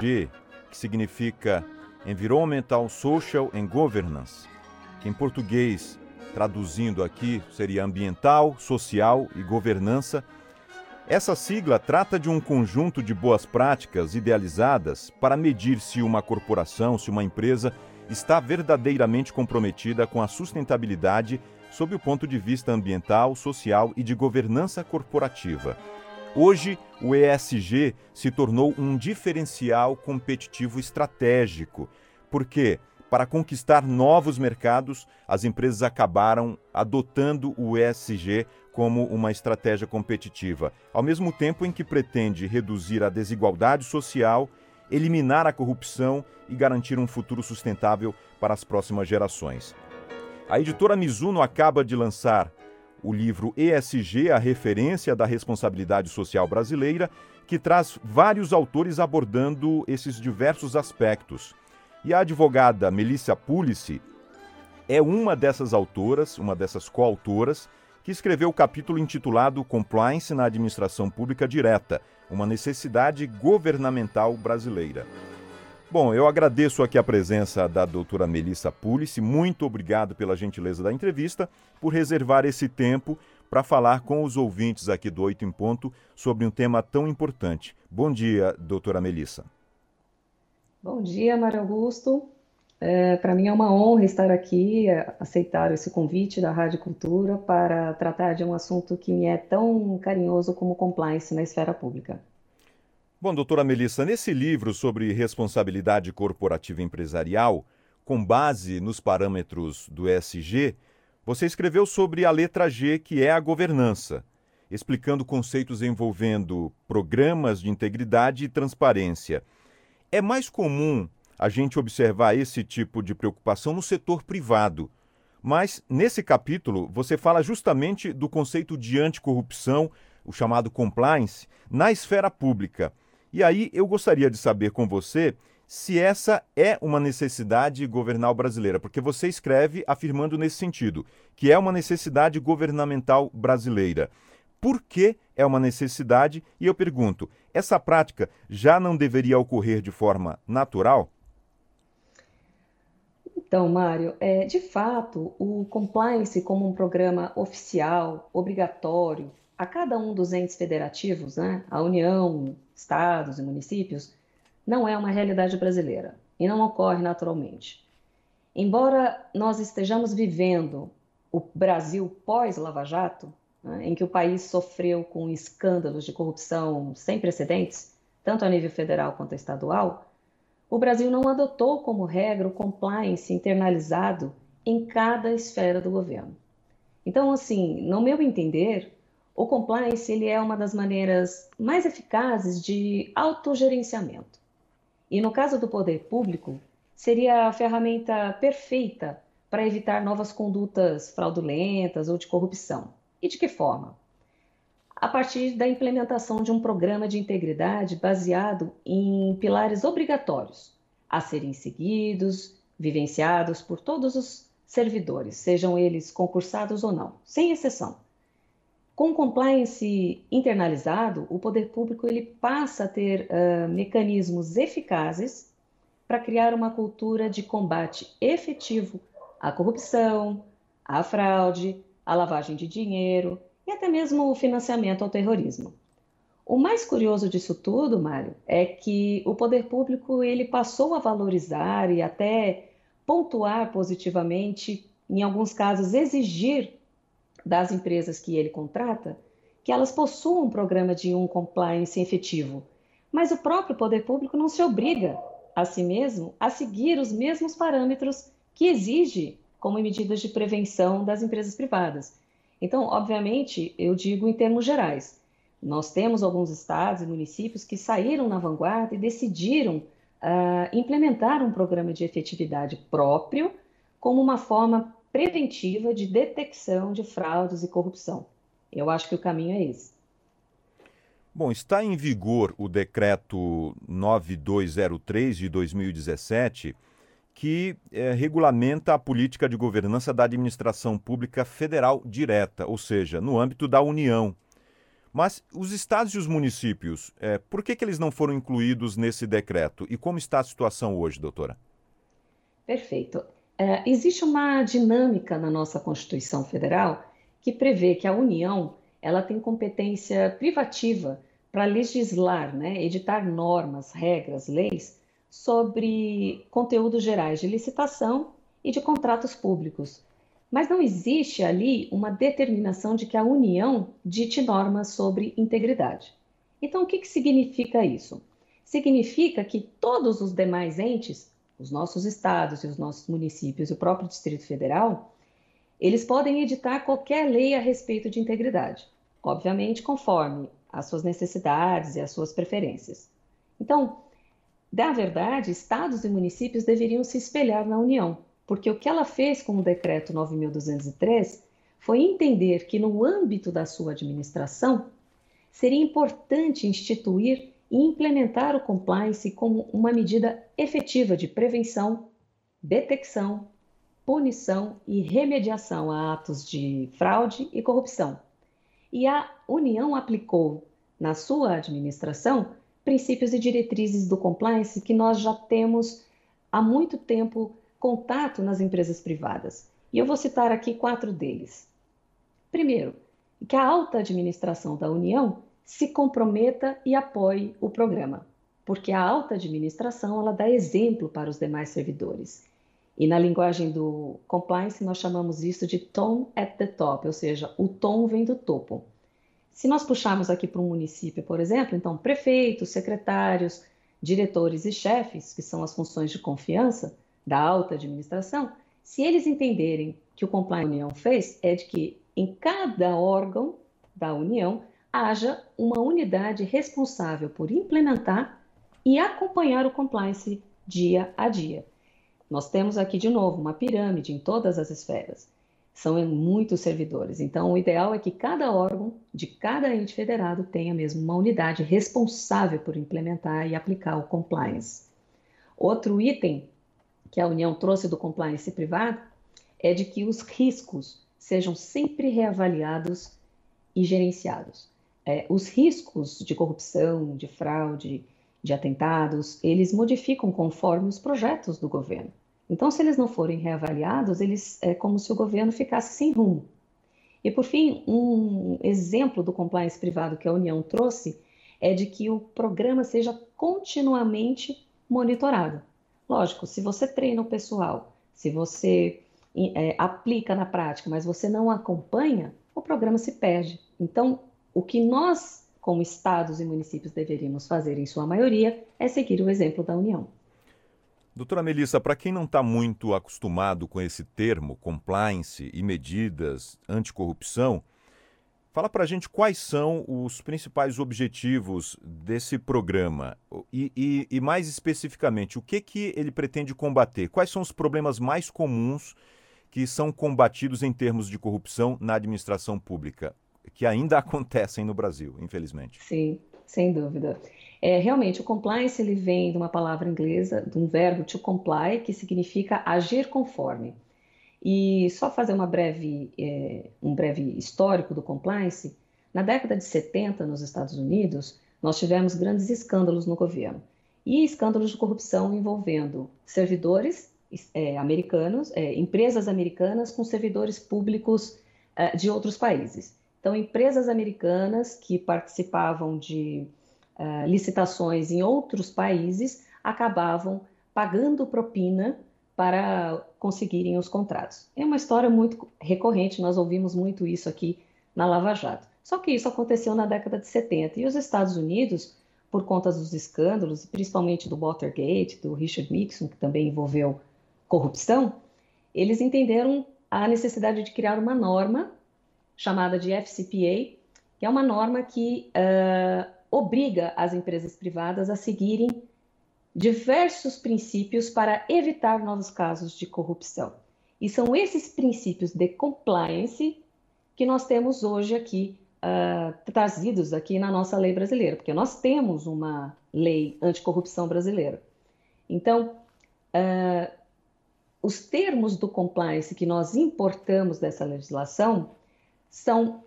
G, que significa Environmental, Social and Governance, que em português, traduzindo aqui, seria ambiental, social e governança. Essa sigla trata de um conjunto de boas práticas idealizadas para medir se uma corporação, se uma empresa está verdadeiramente comprometida com a sustentabilidade sob o ponto de vista ambiental, social e de governança corporativa. Hoje, o ESG se tornou um diferencial competitivo estratégico, porque, para conquistar novos mercados, as empresas acabaram adotando o ESG como uma estratégia competitiva, ao mesmo tempo em que pretende reduzir a desigualdade social, eliminar a corrupção e garantir um futuro sustentável para as próximas gerações. A editora Mizuno acaba de lançar o livro ESG, a referência da responsabilidade social brasileira, que traz vários autores abordando esses diversos aspectos. E a advogada Melissa Pulici é uma dessas autoras, uma dessas coautoras, que escreveu o capítulo intitulado Compliance na Administração Pública Direta, uma necessidade governamental brasileira. Bom, eu agradeço aqui a presença da doutora Melissa Pulice. Muito obrigado pela gentileza da entrevista, por reservar esse tempo para falar com os ouvintes aqui do Oito em Ponto sobre um tema tão importante. Bom dia, doutora Melissa. Bom dia, Mário Augusto. É, para mim é uma honra estar aqui, é, aceitar esse convite da Rádio Cultura para tratar de um assunto que me é tão carinhoso como compliance na esfera pública. Bom, doutora Melissa, nesse livro sobre responsabilidade corporativa empresarial, com base nos parâmetros do ESG, você escreveu sobre a letra G, que é a governança, explicando conceitos envolvendo programas de integridade e transparência. É mais comum a gente observar esse tipo de preocupação no setor privado. Mas, nesse capítulo, você fala justamente do conceito de anticorrupção, o chamado compliance, na esfera pública. E aí eu gostaria de saber com você se essa é uma necessidade governal brasileira, porque você escreve afirmando nesse sentido, que é uma necessidade governamental brasileira. Por que é uma necessidade? E eu pergunto, essa prática já não deveria ocorrer de forma natural? Então, Mário, é, de fato, o compliance como um programa oficial, obrigatório, a cada um dos entes federativos, né, a União, estados e municípios, não é uma realidade brasileira e não ocorre naturalmente. Embora nós estejamos vivendo o Brasil pós-Lava Jato, né, em que o país sofreu com escândalos de corrupção sem precedentes, tanto a nível federal quanto estadual, o Brasil não adotou como regra o compliance internalizado em cada esfera do governo. Então, assim, no meu entender, o compliance ele é uma das maneiras mais eficazes de autogerenciamento. E no caso do poder público, seria a ferramenta perfeita para evitar novas condutas fraudulentas ou de corrupção. E de que forma? A partir da implementação de um programa de integridade baseado em pilares obrigatórios a serem seguidos, vivenciados por todos os servidores, sejam eles concursados ou não, sem exceção. Com compliance internalizado, o poder público ele passa a ter uh, mecanismos eficazes para criar uma cultura de combate efetivo à corrupção, à fraude, à lavagem de dinheiro e até mesmo o financiamento ao terrorismo. O mais curioso disso tudo, Mário, é que o poder público ele passou a valorizar e até pontuar positivamente, em alguns casos exigir das empresas que ele contrata que elas possuam um programa de um compliance efetivo. Mas o próprio poder público não se obriga a si mesmo a seguir os mesmos parâmetros que exige como medidas de prevenção das empresas privadas. Então, obviamente, eu digo em termos gerais. Nós temos alguns estados e municípios que saíram na vanguarda e decidiram uh, implementar um programa de efetividade próprio como uma forma preventiva de detecção de fraudes e corrupção. Eu acho que o caminho é esse. Bom, está em vigor o decreto 9203 de 2017, que é, regulamenta a política de governança da administração pública federal direta, ou seja, no âmbito da União. Mas os estados e os municípios, é, por que, que eles não foram incluídos nesse decreto? E como está a situação hoje, doutora? Perfeito. É, existe uma dinâmica na nossa Constituição Federal que prevê que a União ela tem competência privativa para legislar, né, editar normas, regras, leis sobre conteúdos gerais de licitação e de contratos públicos. Mas não existe ali uma determinação de que a União dite normas sobre integridade. Então, o que, que significa isso? Significa que todos os demais entes, os nossos estados e os nossos municípios e o próprio Distrito Federal, eles podem editar qualquer lei a respeito de integridade, obviamente conforme as suas necessidades e as suas preferências. Então, da verdade, estados e municípios deveriam se espelhar na União, porque o que ela fez com o decreto 9203 foi entender que no âmbito da sua administração seria importante instituir e implementar o compliance como uma medida efetiva de prevenção, detecção, punição e remediação a atos de fraude e corrupção. E a União aplicou na sua administração princípios e diretrizes do compliance que nós já temos há muito tempo contato nas empresas privadas. E eu vou citar aqui quatro deles. Primeiro, que a alta administração da União se comprometa e apoie o programa, porque a alta administração ela dá exemplo para os demais servidores. E na linguagem do compliance nós chamamos isso de tom at the top, ou seja, o tom vem do topo. Se nós puxarmos aqui para um município, por exemplo, então prefeitos, secretários, diretores e chefes, que são as funções de confiança, da alta administração, se eles entenderem que o Compliance União fez, é de que em cada órgão da União haja uma unidade responsável por implementar e acompanhar o compliance dia a dia. Nós temos aqui de novo uma pirâmide em todas as esferas. São muitos servidores. Então, o ideal é que cada órgão de cada ente federado tenha mesmo uma unidade responsável por implementar e aplicar o compliance. Outro item que a União trouxe do compliance privado é de que os riscos sejam sempre reavaliados e gerenciados. É, os riscos de corrupção, de fraude, de atentados, eles modificam conforme os projetos do governo. Então, se eles não forem reavaliados, eles é como se o governo ficasse sem rumo. E por fim, um exemplo do compliance privado que a União trouxe é de que o programa seja continuamente monitorado. Lógico, se você treina o pessoal, se você é, aplica na prática, mas você não acompanha, o programa se perde. Então, o que nós, como estados e municípios, deveríamos fazer, em sua maioria, é seguir o exemplo da União. Doutora Melissa, para quem não está muito acostumado com esse termo, compliance e medidas anticorrupção, Fala para a gente quais são os principais objetivos desse programa e, e, e, mais especificamente, o que, que ele pretende combater? Quais são os problemas mais comuns que são combatidos em termos de corrupção na administração pública, que ainda acontecem no Brasil, infelizmente? Sim, sem dúvida. É, realmente, o compliance ele vem de uma palavra inglesa, de um verbo to comply, que significa agir conforme. E só fazer uma breve, é, um breve histórico do compliance, na década de 70, nos Estados Unidos, nós tivemos grandes escândalos no governo. E escândalos de corrupção envolvendo servidores é, americanos, é, empresas americanas com servidores públicos é, de outros países. Então, empresas americanas que participavam de é, licitações em outros países acabavam pagando propina para conseguirem os contratos. É uma história muito recorrente, nós ouvimos muito isso aqui na Lava Jato. Só que isso aconteceu na década de 70 e os Estados Unidos, por conta dos escândalos, principalmente do Watergate, do Richard Nixon, que também envolveu corrupção, eles entenderam a necessidade de criar uma norma chamada de FCPA, que é uma norma que uh, obriga as empresas privadas a seguirem diversos princípios para evitar novos casos de corrupção. E são esses princípios de compliance que nós temos hoje aqui uh, trazidos aqui na nossa lei brasileira, porque nós temos uma lei anticorrupção brasileira. Então, uh, os termos do compliance que nós importamos dessa legislação são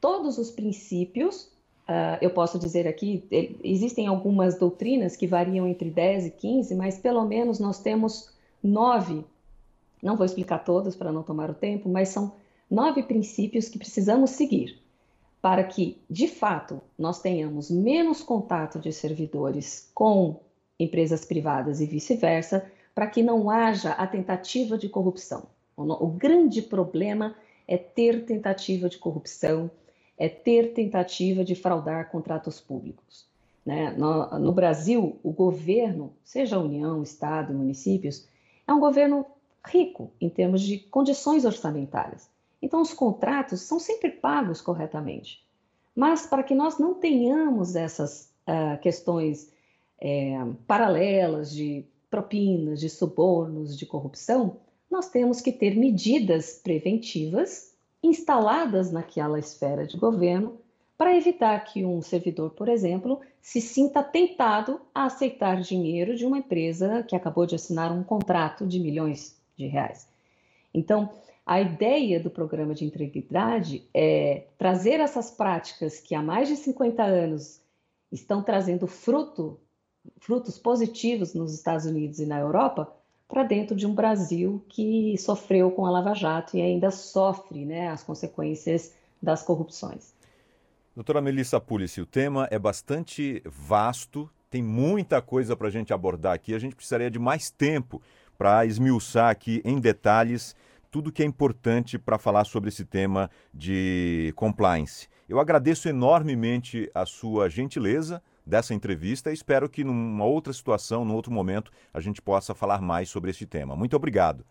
todos os princípios uh, eu posso dizer aqui, existem algumas doutrinas que variam entre 10 e 15, mas pelo menos nós temos nove, não vou explicar todas para não tomar o tempo, mas são nove princípios que precisamos seguir para que, de fato, nós tenhamos menos contato de servidores com empresas privadas e vice-versa, para que não haja a tentativa de corrupção. O, grande problema é ter tentativa de corrupção, é ter tentativa de fraudar contratos públicos. Né? No, no, Brasil, o governo, seja a União, Estado, municípios, é um governo rico em termos de condições orçamentárias. Então, os contratos são sempre pagos corretamente. Mas para que nós não tenhamos essas uh, questões é, paralelas de propinas, de subornos, de corrupção, nós temos que ter medidas preventivas instaladas naquela esfera de governo para evitar que um servidor, por exemplo, se sinta tentado a aceitar dinheiro de uma empresa que acabou de assinar um contrato de milhões de reais. Então, a ideia do programa de integridade é trazer essas práticas que há mais de 50 anos estão trazendo fruto, frutos positivos nos Estados Unidos e na Europa para dentro de um Brasil que sofreu com a Lava Jato e ainda sofre né, as consequências das corrupções. Doutora Melissa Pulici, o tema é bastante vasto, tem muita coisa para a gente abordar aqui. A gente precisaria de mais tempo para esmiuçar aqui em detalhes tudo que é importante para falar sobre esse tema de compliance. Eu agradeço enormemente a sua gentileza dessa entrevista e espero que numa outra situação, num outro momento, a gente possa falar mais sobre esse tema. Muito obrigado.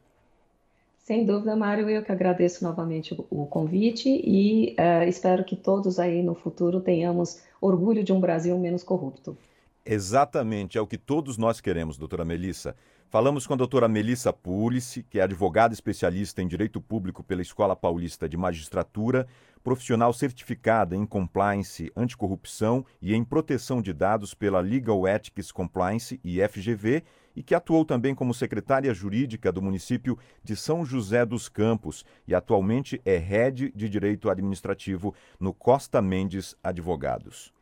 Sem dúvida, Mário, eu que agradeço novamente o convite e uh, espero que todos aí no futuro tenhamos orgulho de um Brasil menos corrupto. Exatamente, é o que todos nós queremos, doutora Melissa. Falamos com a doutora Melissa Pulice, que é advogada especialista em Direito Público pela Escola Paulista de Magistratura, profissional certificada em Compliance Anticorrupção e em Proteção de Dados pela Legal Ethics Compliance e FGV, e que atuou também como secretária jurídica do município de São José dos Campos e atualmente é head de Direito Administrativo no Costa Mendes Advogados.